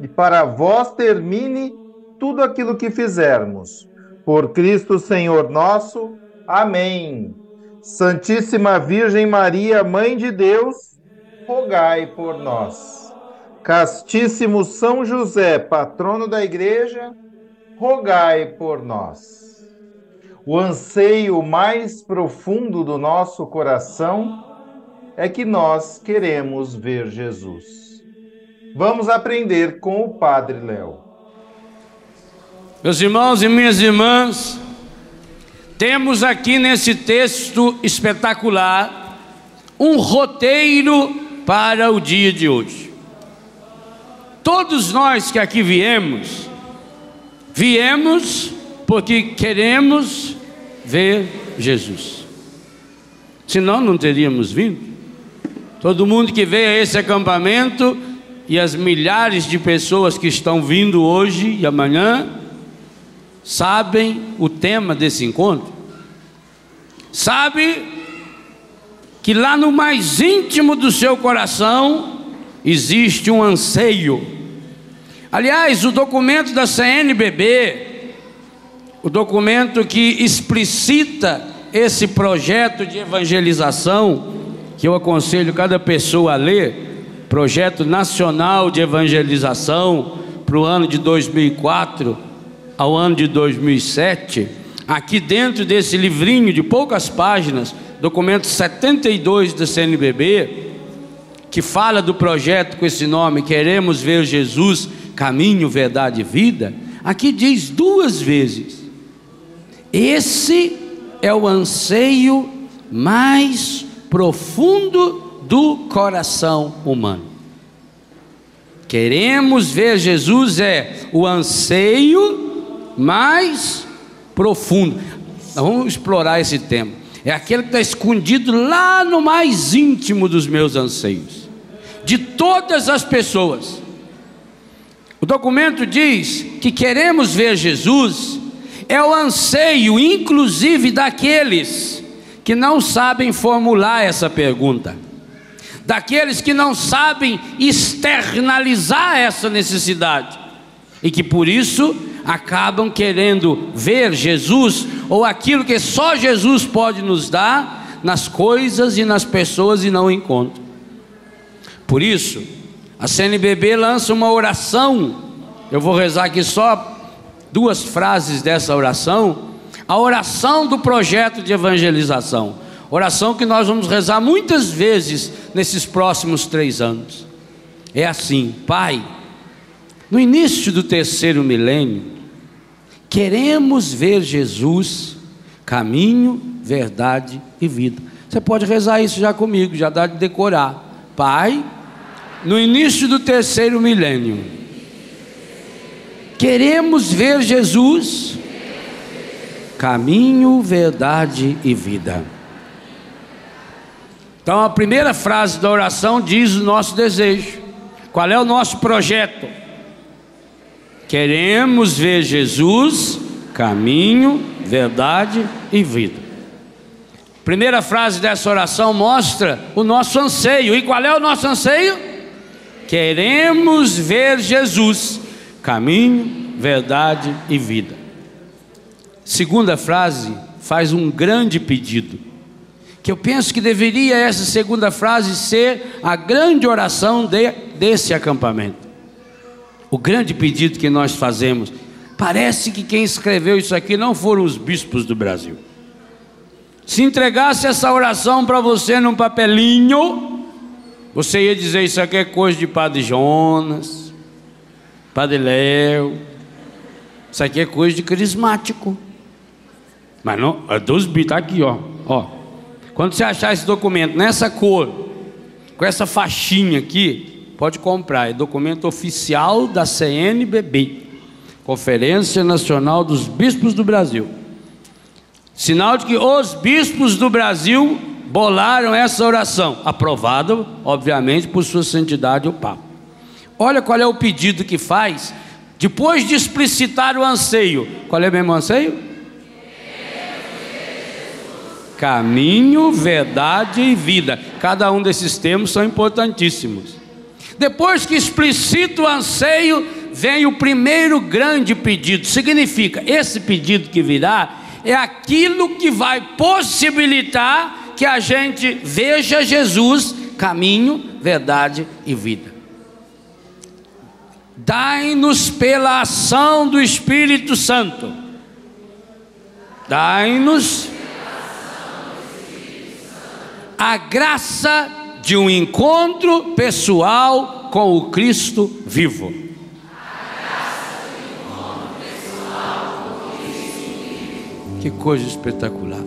e para vós termine tudo aquilo que fizermos. Por Cristo Senhor nosso. Amém. Santíssima Virgem Maria, Mãe de Deus, rogai por nós. Castíssimo São José, patrono da Igreja, rogai por nós. O anseio mais profundo do nosso coração é que nós queremos ver Jesus. Vamos aprender com o Padre Léo. Meus irmãos e minhas irmãs, temos aqui nesse texto espetacular um roteiro para o dia de hoje. Todos nós que aqui viemos, viemos porque queremos ver Jesus. Senão não teríamos vindo. Todo mundo que veio a esse acampamento e as milhares de pessoas que estão vindo hoje e amanhã sabem o tema desse encontro. Sabe que lá no mais íntimo do seu coração existe um anseio. Aliás, o documento da CNBB, o documento que explicita esse projeto de evangelização, que eu aconselho cada pessoa a ler, Projeto Nacional de Evangelização para o ano de 2004 ao ano de 2007. Aqui dentro desse livrinho de poucas páginas, documento 72 da CNBB, que fala do projeto com esse nome, Queremos Ver Jesus, Caminho, Verdade e Vida, aqui diz duas vezes: esse é o anseio mais profundo do coração humano. Queremos ver Jesus é o anseio mais profundo. vamos explorar esse tema. É aquele que está escondido lá no mais íntimo dos meus anseios, de todas as pessoas. O documento diz que queremos ver Jesus, é o anseio, inclusive, daqueles que não sabem formular essa pergunta, daqueles que não sabem externalizar essa necessidade e que por isso acabam querendo ver Jesus ou aquilo que só Jesus pode nos dar nas coisas e nas pessoas e não encontram. Por isso, a CNBB lança uma oração. Eu vou rezar aqui só duas frases dessa oração a oração do projeto de evangelização. Oração que nós vamos rezar muitas vezes nesses próximos três anos. É assim, Pai, no início do terceiro milênio, queremos ver Jesus, caminho, verdade e vida. Você pode rezar isso já comigo, já dá de decorar. Pai, no início do terceiro milênio, queremos ver Jesus, caminho, verdade e vida. Então a primeira frase da oração diz o nosso desejo. Qual é o nosso projeto? Queremos ver Jesus, caminho, verdade e vida. Primeira frase dessa oração mostra o nosso anseio. E qual é o nosso anseio? Queremos ver Jesus, caminho, verdade e vida. Segunda frase faz um grande pedido, que eu penso que deveria essa segunda frase ser a grande oração de, desse acampamento. O grande pedido que nós fazemos, Parece que quem escreveu isso aqui não foram os bispos do Brasil. Se entregasse essa oração para você num papelinho, você ia dizer: Isso aqui é coisa de Padre Jonas, Padre Léo, isso aqui é coisa de carismático. Mas não, é dos bispos, está aqui, ó. ó. Quando você achar esse documento nessa cor, com essa faixinha aqui, pode comprar. É documento oficial da CNBB. Conferência Nacional dos Bispos do Brasil. Sinal de que os bispos do Brasil bolaram essa oração, aprovada, obviamente, por sua santidade o Papa. Olha qual é o pedido que faz, depois de explicitar o anseio. Qual é o mesmo anseio? Caminho, verdade e vida. Cada um desses termos são importantíssimos. Depois que explicita o anseio, vem o primeiro grande pedido. Significa, esse pedido que virá é aquilo que vai possibilitar que a gente veja Jesus, caminho, verdade e vida. Dai-nos pela ação do Espírito Santo. Dai-nos a graça de um encontro pessoal com o Cristo vivo. Que coisa espetacular.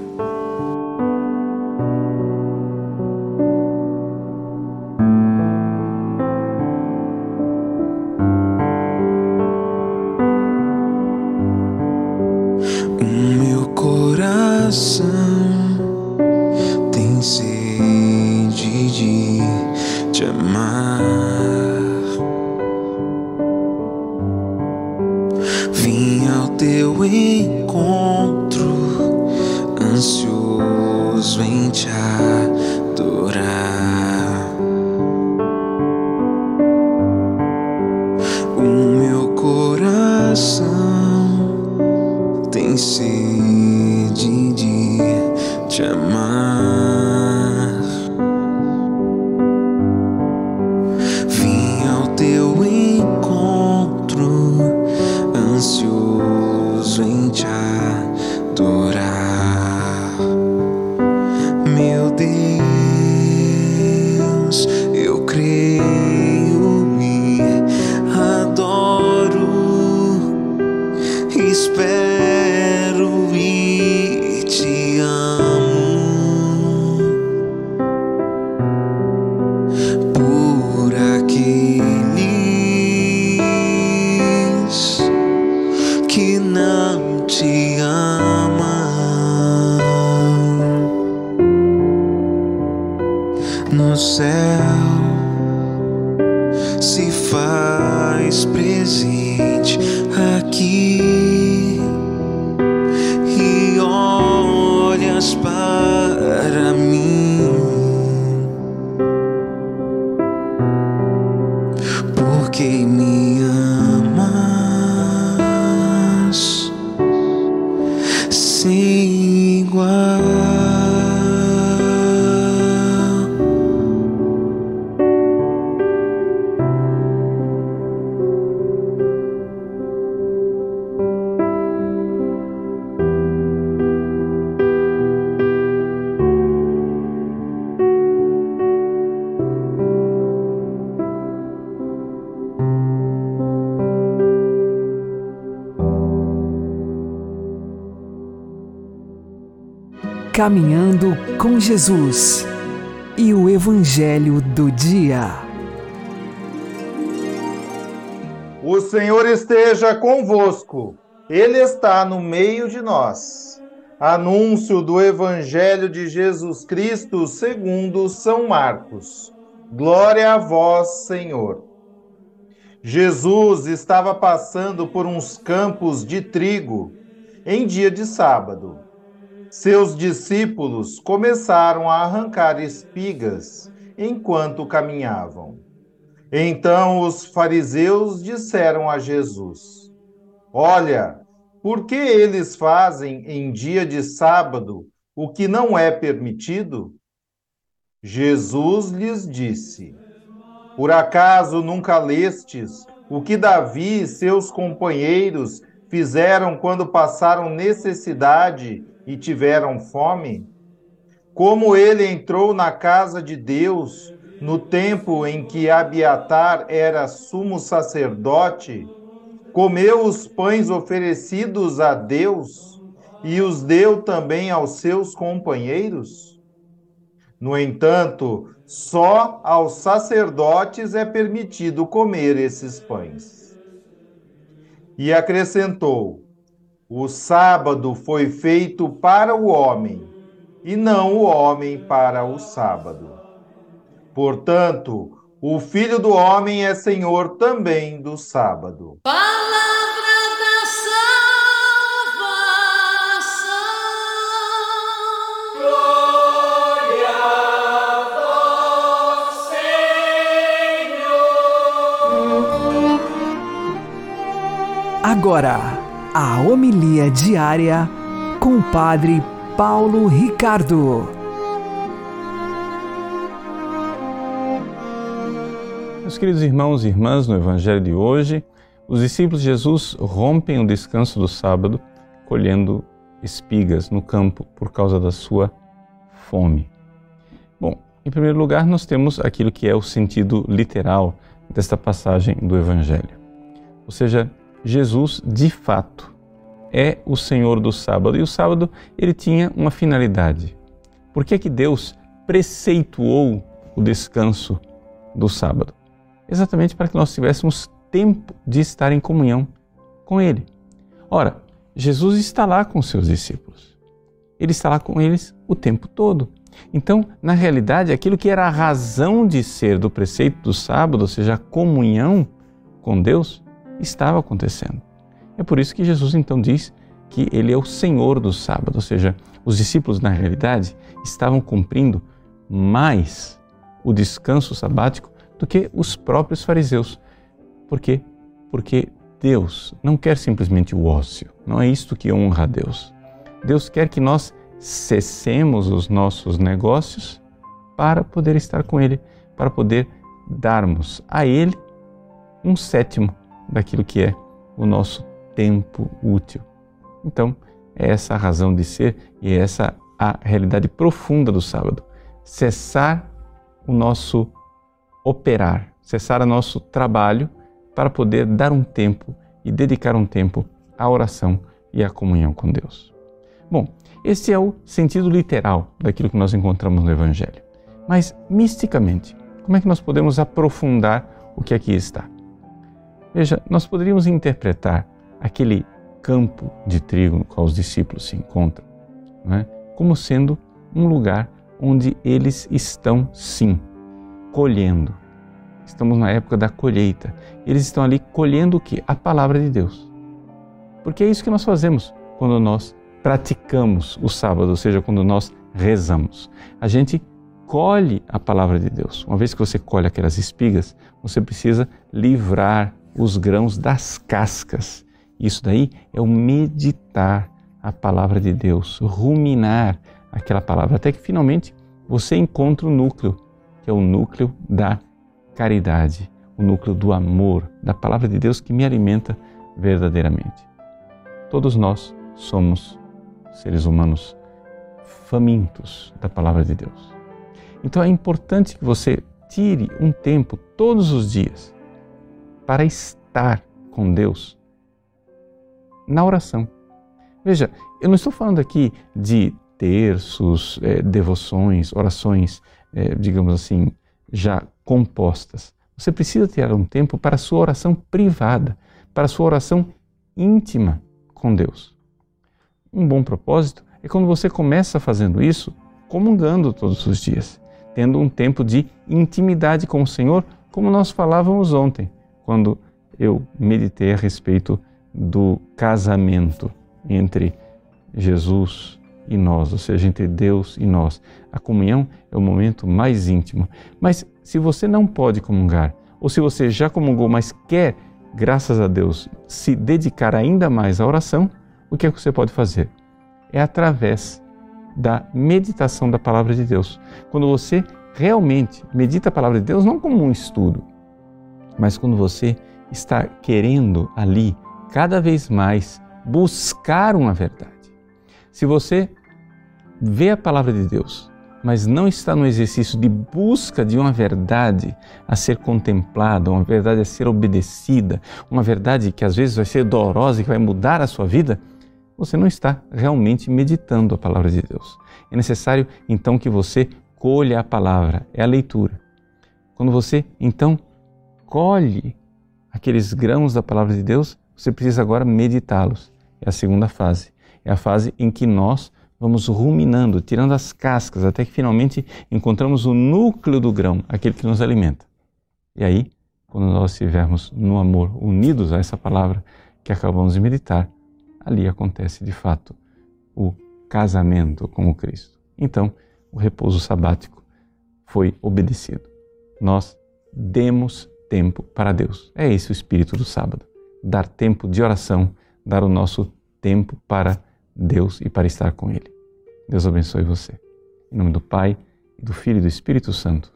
Caminhando com Jesus e o Evangelho do Dia. O Senhor esteja convosco, Ele está no meio de nós. Anúncio do Evangelho de Jesus Cristo segundo São Marcos. Glória a vós, Senhor. Jesus estava passando por uns campos de trigo em dia de sábado seus discípulos começaram a arrancar espigas enquanto caminhavam. Então os fariseus disseram a Jesus: Olha, por que eles fazem em dia de sábado o que não é permitido? Jesus lhes disse: Por acaso nunca lestes o que Davi e seus companheiros fizeram quando passaram necessidade e tiveram fome? Como ele entrou na casa de Deus no tempo em que Abiatar era sumo sacerdote, comeu os pães oferecidos a Deus e os deu também aos seus companheiros? No entanto, só aos sacerdotes é permitido comer esses pães. E acrescentou: O sábado foi feito para o homem, e não o homem para o sábado. Portanto, o Filho do Homem é Senhor também do sábado. Palavra da salvação. Glória a vós, Senhor. Agora, a homilia diária com o Padre Paulo Ricardo. Meus queridos irmãos e irmãs, no Evangelho de hoje, os discípulos de Jesus rompem o descanso do sábado colhendo espigas no campo por causa da sua fome. Bom, em primeiro lugar, nós temos aquilo que é o sentido literal desta passagem do Evangelho. Ou seja, Jesus, de fato, é o Senhor do sábado. E o sábado, ele tinha uma finalidade. Por que é que Deus preceituou o descanso do sábado? exatamente para que nós tivéssemos tempo de estar em comunhão com Ele. Ora, Jesus está lá com seus discípulos. Ele está lá com eles o tempo todo. Então, na realidade, aquilo que era a razão de ser do preceito do sábado, ou seja, a comunhão com Deus, estava acontecendo. É por isso que Jesus então diz que ele é o Senhor do sábado, ou seja, os discípulos na realidade estavam cumprindo mais o descanso sabático do que os próprios fariseus. Por quê? Porque Deus não quer simplesmente o ócio, não é isto que honra a Deus. Deus quer que nós cessemos os nossos negócios para poder estar com Ele, para poder darmos a Ele um sétimo daquilo que é o nosso tempo útil. Então, é essa a razão de ser e é essa a realidade profunda do sábado. Cessar o nosso operar, cessar o nosso trabalho para poder dar um tempo e dedicar um tempo à oração e à comunhão com Deus. Bom, esse é o sentido literal daquilo que nós encontramos no Evangelho. Mas, misticamente, como é que nós podemos aprofundar o que aqui está? Veja, nós poderíamos interpretar aquele campo de trigo no qual os discípulos se encontram né, como sendo um lugar onde eles estão, sim, colhendo. Estamos na época da colheita. Eles estão ali colhendo o que? A palavra de Deus. Porque é isso que nós fazemos quando nós praticamos o sábado, ou seja, quando nós rezamos. A gente colhe a palavra de Deus. Uma vez que você colhe aquelas espigas, você precisa livrar os grãos das cascas. Isso daí é o meditar a palavra de Deus, ruminar aquela palavra, até que finalmente você encontra o núcleo que é o núcleo da caridade, o núcleo do amor, da palavra de Deus que me alimenta verdadeiramente. Todos nós somos seres humanos famintos da palavra de Deus. Então é importante que você tire um tempo todos os dias para estar com Deus na oração. Veja, eu não estou falando aqui de terços, é, devoções, orações é, digamos assim, já compostas. Você precisa ter um tempo para a sua oração privada, para a sua oração íntima com Deus. Um bom propósito é quando você começa fazendo isso, comungando todos os dias, tendo um tempo de intimidade com o Senhor, como nós falávamos ontem, quando eu meditei a respeito do casamento entre Jesus e nós, ou seja, entre Deus e nós. A comunhão é o momento mais íntimo. Mas se você não pode comungar, ou se você já comungou, mas quer, graças a Deus, se dedicar ainda mais à oração, o que é que você pode fazer? É através da meditação da palavra de Deus. Quando você realmente medita a palavra de Deus, não como um estudo, mas quando você está querendo ali cada vez mais buscar uma verdade. Se você vê a palavra de Deus, mas não está no exercício de busca de uma verdade a ser contemplada, uma verdade a ser obedecida, uma verdade que às vezes vai ser dolorosa e que vai mudar a sua vida, você não está realmente meditando a palavra de Deus. É necessário então que você colha a palavra, é a leitura. Quando você então colhe aqueles grãos da palavra de Deus, você precisa agora meditá-los. É a segunda fase. É a fase em que nós vamos ruminando, tirando as cascas, até que finalmente encontramos o núcleo do grão, aquele que nos alimenta. E aí, quando nós estivermos no amor, unidos a essa palavra que acabamos de meditar, ali acontece de fato o casamento com o Cristo. Então, o repouso sabático foi obedecido. Nós demos tempo para Deus. É esse o espírito do sábado. Dar tempo de oração, dar o nosso tempo para Deus e para estar com Ele. Deus abençoe você. Em nome do Pai, do Filho e do Espírito Santo.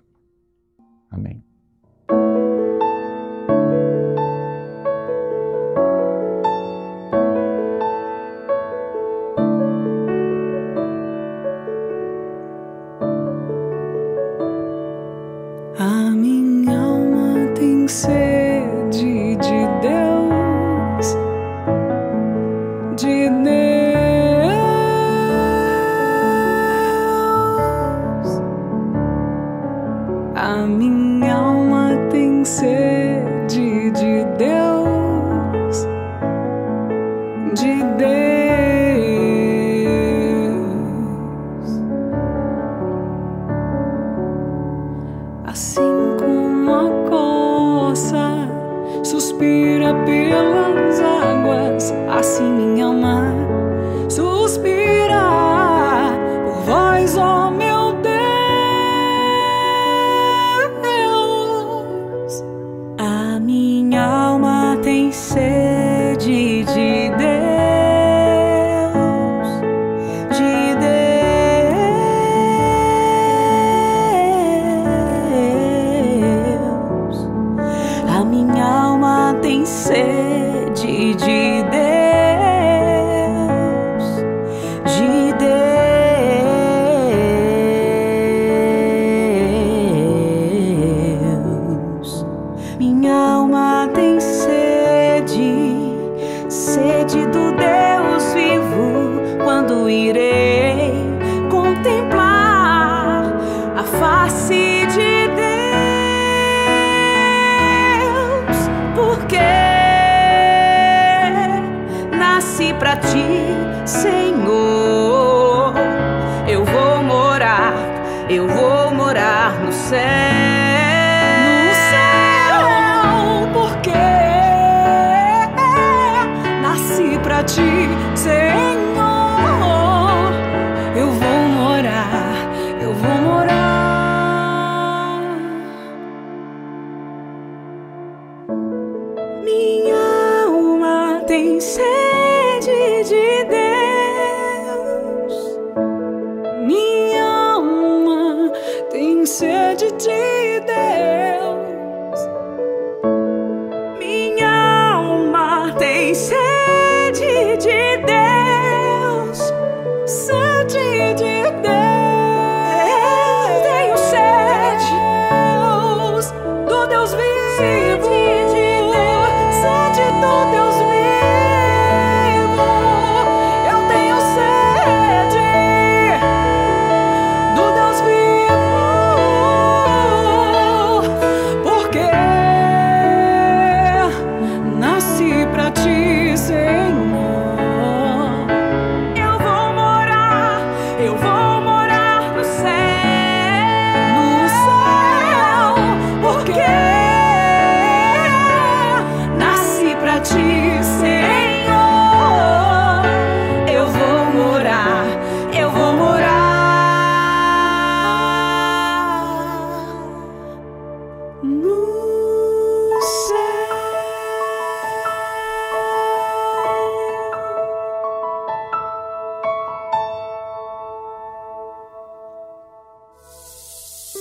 Amém. sing.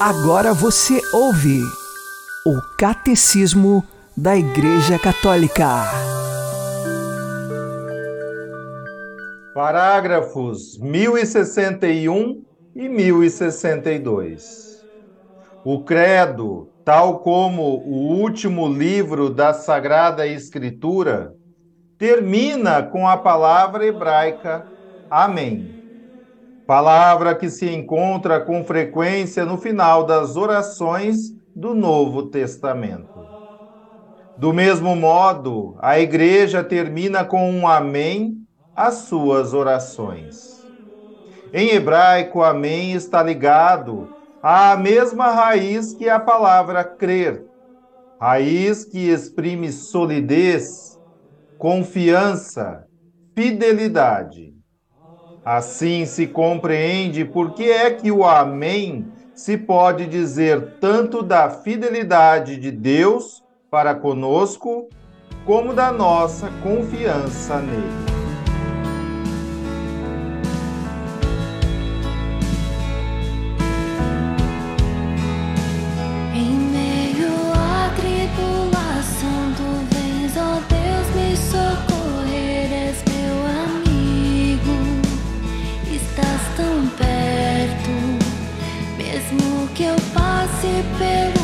Agora você ouve o Catecismo da Igreja Católica. Parágrafos 1061 e 1062. O Credo, tal como o último livro da Sagrada Escritura, termina com a palavra hebraica Amém. Palavra que se encontra com frequência no final das orações do Novo Testamento. Do mesmo modo, a Igreja termina com um Amém às suas orações. Em hebraico, Amém está ligado à mesma raiz que a palavra crer, raiz que exprime solidez, confiança, fidelidade. Assim se compreende por que é que o Amém se pode dizer tanto da fidelidade de Deus para conosco, como da nossa confiança nele. baby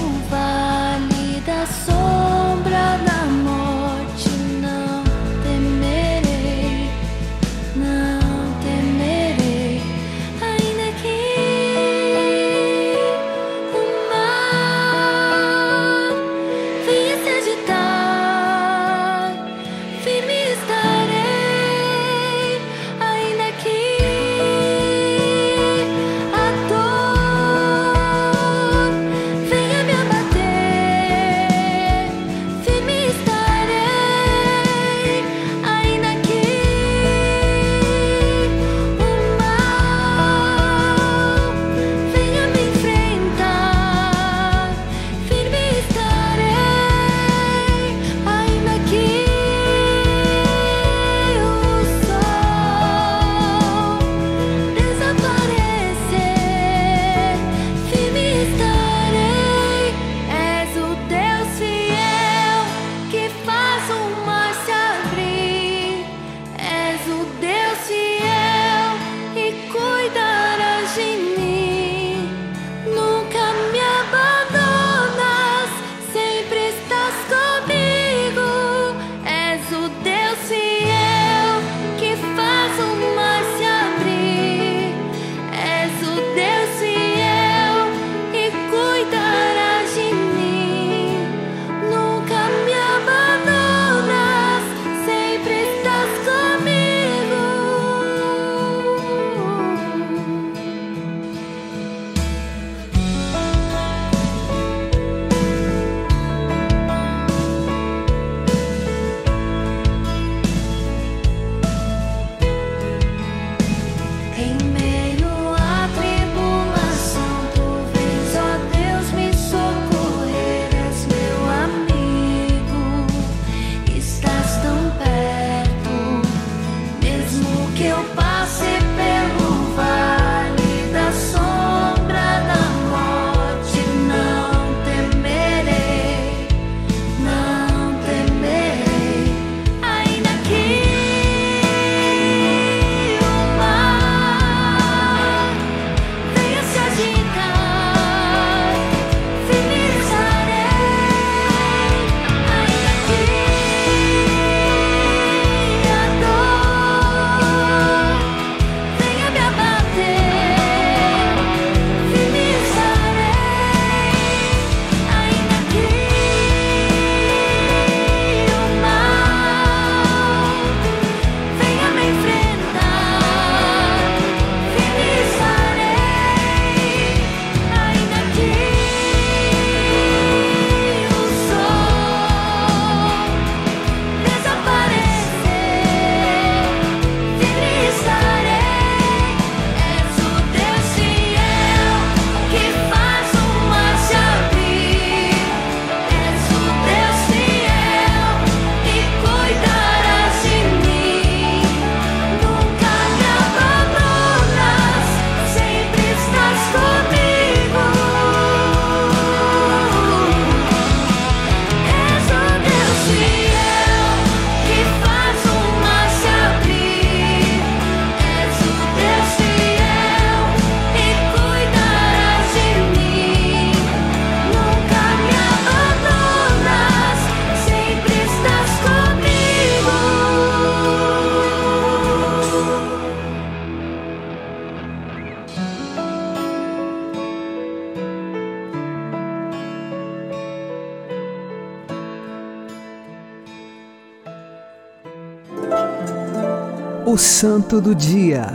O Santo do Dia,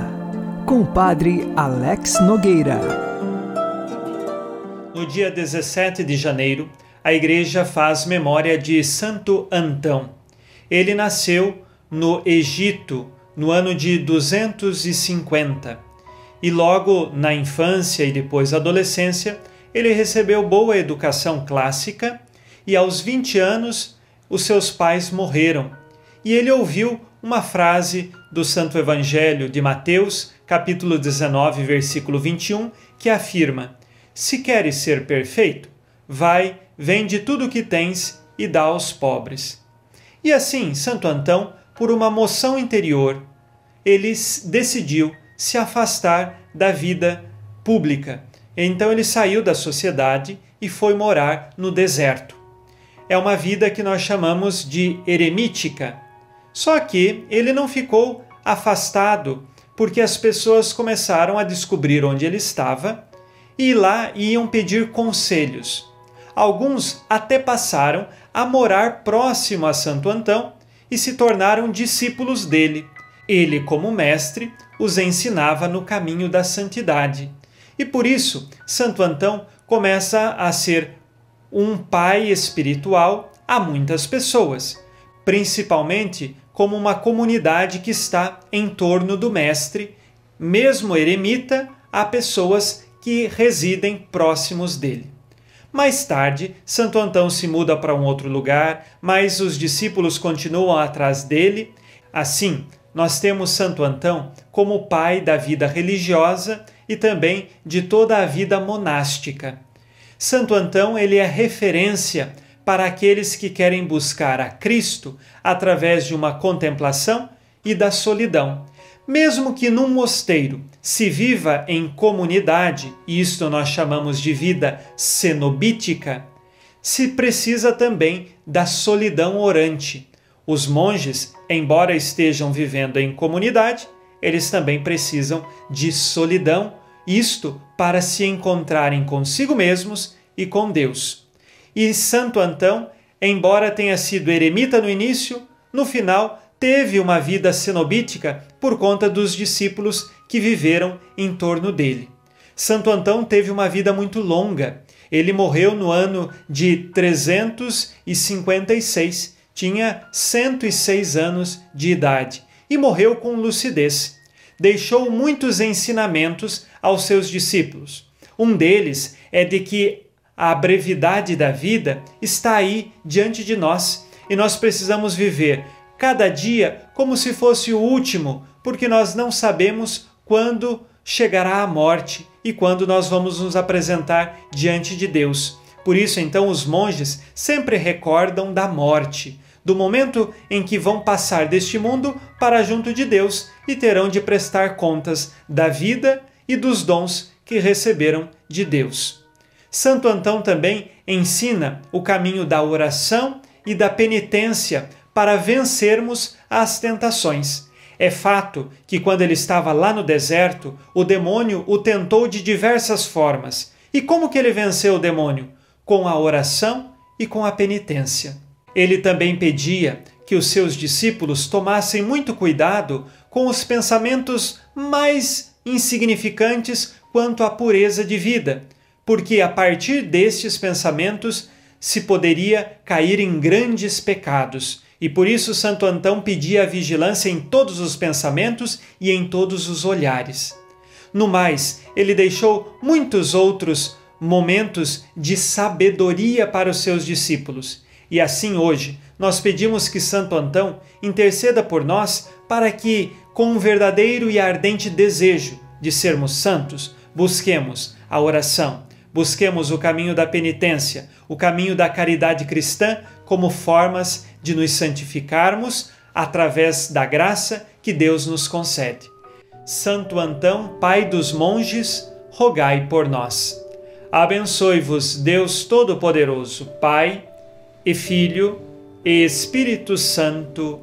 com o Padre Alex Nogueira. No dia 17 de janeiro, a Igreja faz memória de Santo Antão. Ele nasceu no Egito no ano de 250 e, logo na infância e depois adolescência, ele recebeu boa educação clássica e, aos 20 anos, os seus pais morreram. E ele ouviu uma frase do Santo Evangelho de Mateus, capítulo 19, versículo 21, que afirma: Se queres ser perfeito, vai, vende tudo o que tens e dá aos pobres. E assim, Santo Antão, por uma moção interior, ele decidiu se afastar da vida pública. Então ele saiu da sociedade e foi morar no deserto. É uma vida que nós chamamos de eremítica. Só que ele não ficou afastado, porque as pessoas começaram a descobrir onde ele estava e lá iam pedir conselhos. Alguns até passaram a morar próximo a Santo Antão e se tornaram discípulos dele. Ele, como mestre, os ensinava no caminho da santidade. E por isso, Santo Antão começa a ser um pai espiritual a muitas pessoas, principalmente como uma comunidade que está em torno do mestre, mesmo eremita, há pessoas que residem próximos dele. Mais tarde, Santo Antão se muda para um outro lugar, mas os discípulos continuam atrás dele. Assim, nós temos Santo Antão como pai da vida religiosa e também de toda a vida monástica. Santo Antão ele é referência para aqueles que querem buscar a Cristo através de uma contemplação e da solidão. Mesmo que num mosteiro se viva em comunidade, e isto nós chamamos de vida cenobítica, se precisa também da solidão orante. Os monges, embora estejam vivendo em comunidade, eles também precisam de solidão, isto para se encontrarem consigo mesmos e com Deus. E Santo Antão, embora tenha sido eremita no início, no final teve uma vida cenobítica por conta dos discípulos que viveram em torno dele. Santo Antão teve uma vida muito longa. Ele morreu no ano de 356, tinha 106 anos de idade e morreu com lucidez. Deixou muitos ensinamentos aos seus discípulos. Um deles é de que a brevidade da vida está aí diante de nós e nós precisamos viver cada dia como se fosse o último, porque nós não sabemos quando chegará a morte e quando nós vamos nos apresentar diante de Deus. Por isso, então, os monges sempre recordam da morte, do momento em que vão passar deste mundo para junto de Deus e terão de prestar contas da vida e dos dons que receberam de Deus. Santo Antão também ensina o caminho da oração e da penitência para vencermos as tentações. É fato que quando ele estava lá no deserto, o demônio o tentou de diversas formas. E como que ele venceu o demônio? Com a oração e com a penitência. Ele também pedia que os seus discípulos tomassem muito cuidado com os pensamentos mais insignificantes quanto à pureza de vida, porque a partir destes pensamentos se poderia cair em grandes pecados. E por isso Santo Antão pedia a vigilância em todos os pensamentos e em todos os olhares. No mais, ele deixou muitos outros momentos de sabedoria para os seus discípulos. E assim hoje, nós pedimos que Santo Antão interceda por nós para que, com um verdadeiro e ardente desejo de sermos santos, busquemos a oração, busquemos o caminho da penitência, o caminho da caridade cristã como formas de nos santificarmos através da graça que Deus nos concede. Santo Antão, Pai dos monges, rogai por nós. Abençoe-vos Deus Todo-Poderoso, Pai e Filho e Espírito Santo.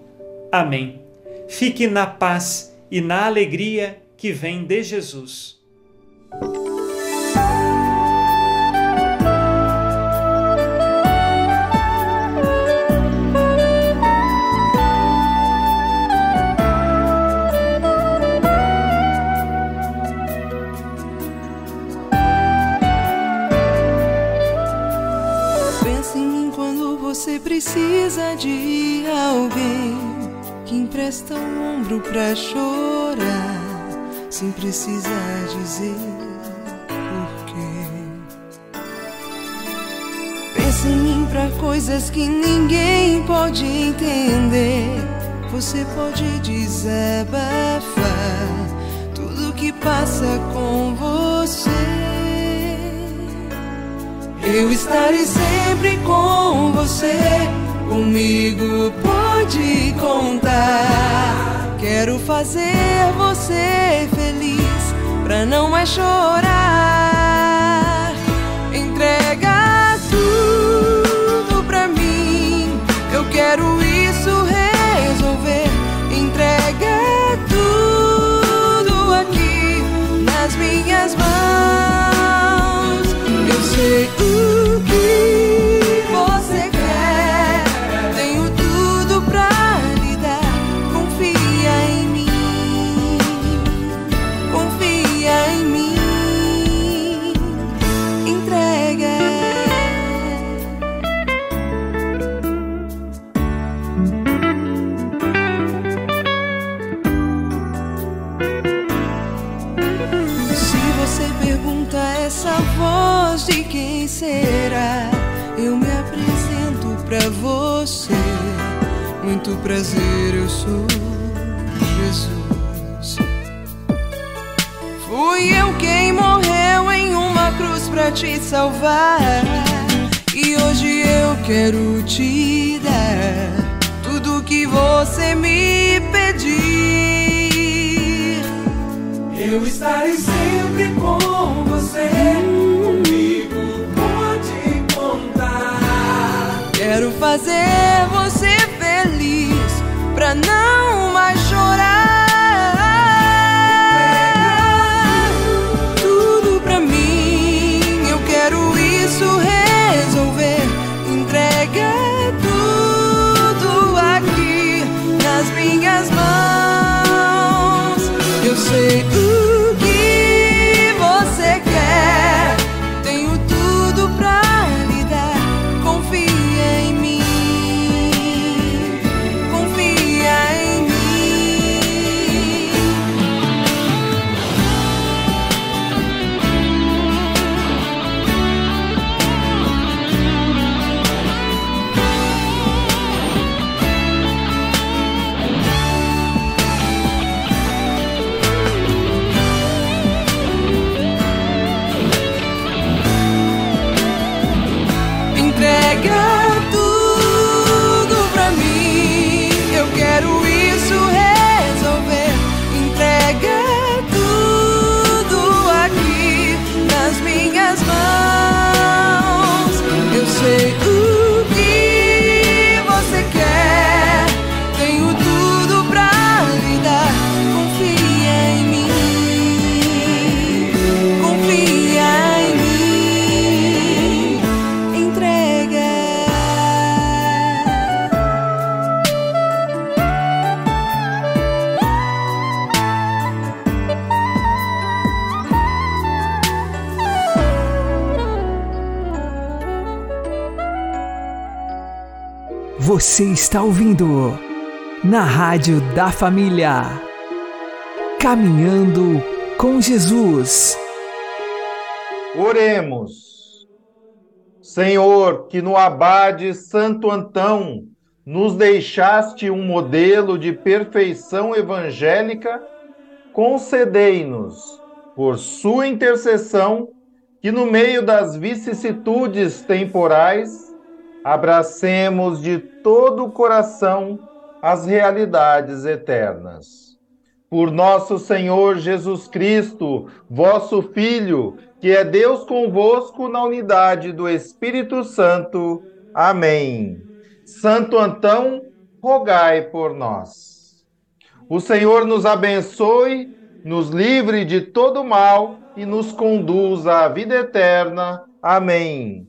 Amém. Fique na paz e na alegria que vem de Jesus. De alguém que empresta um ombro pra chorar, sem precisar dizer porquê. Pensa em mim pra coisas que ninguém pode entender. Você pode desabafar tudo que passa com você. Eu estarei sempre com você. Comigo pode contar. Quero fazer você feliz pra não mais chorar. Entrega tudo pra mim. Eu quero isso Muito prazer, eu sou Jesus. Fui eu quem morreu em uma cruz pra te salvar. E hoje eu quero te dar tudo que você me pedir. Eu estarei sempre com você. Comigo pode contar. Quero fazer você feliz pra não mais chorar. Você está ouvindo na Rádio da Família. Caminhando com Jesus. Oremos. Senhor, que no abade Santo Antão nos deixaste um modelo de perfeição evangélica, concedei-nos, por sua intercessão, que no meio das vicissitudes temporais, abracemos de todo o coração as realidades eternas. Por nosso Senhor Jesus Cristo, vosso Filho, que é Deus convosco na unidade do Espírito Santo. Amém. Santo Antão, rogai por nós. O Senhor nos abençoe, nos livre de todo mal e nos conduza à vida eterna. Amém.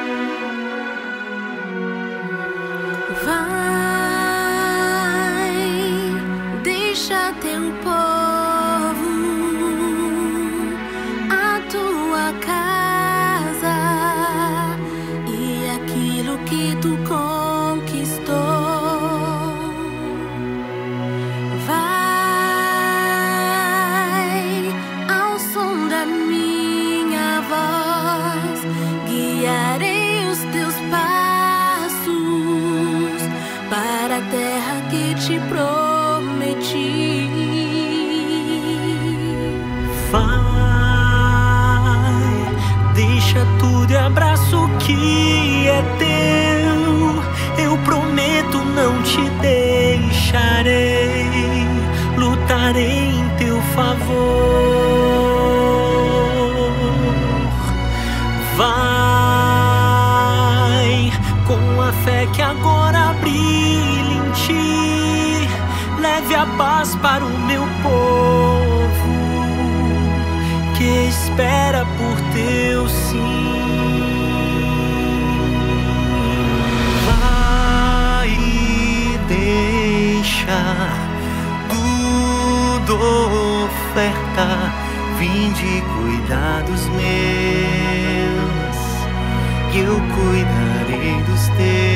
keep eu cuidarei dos teus.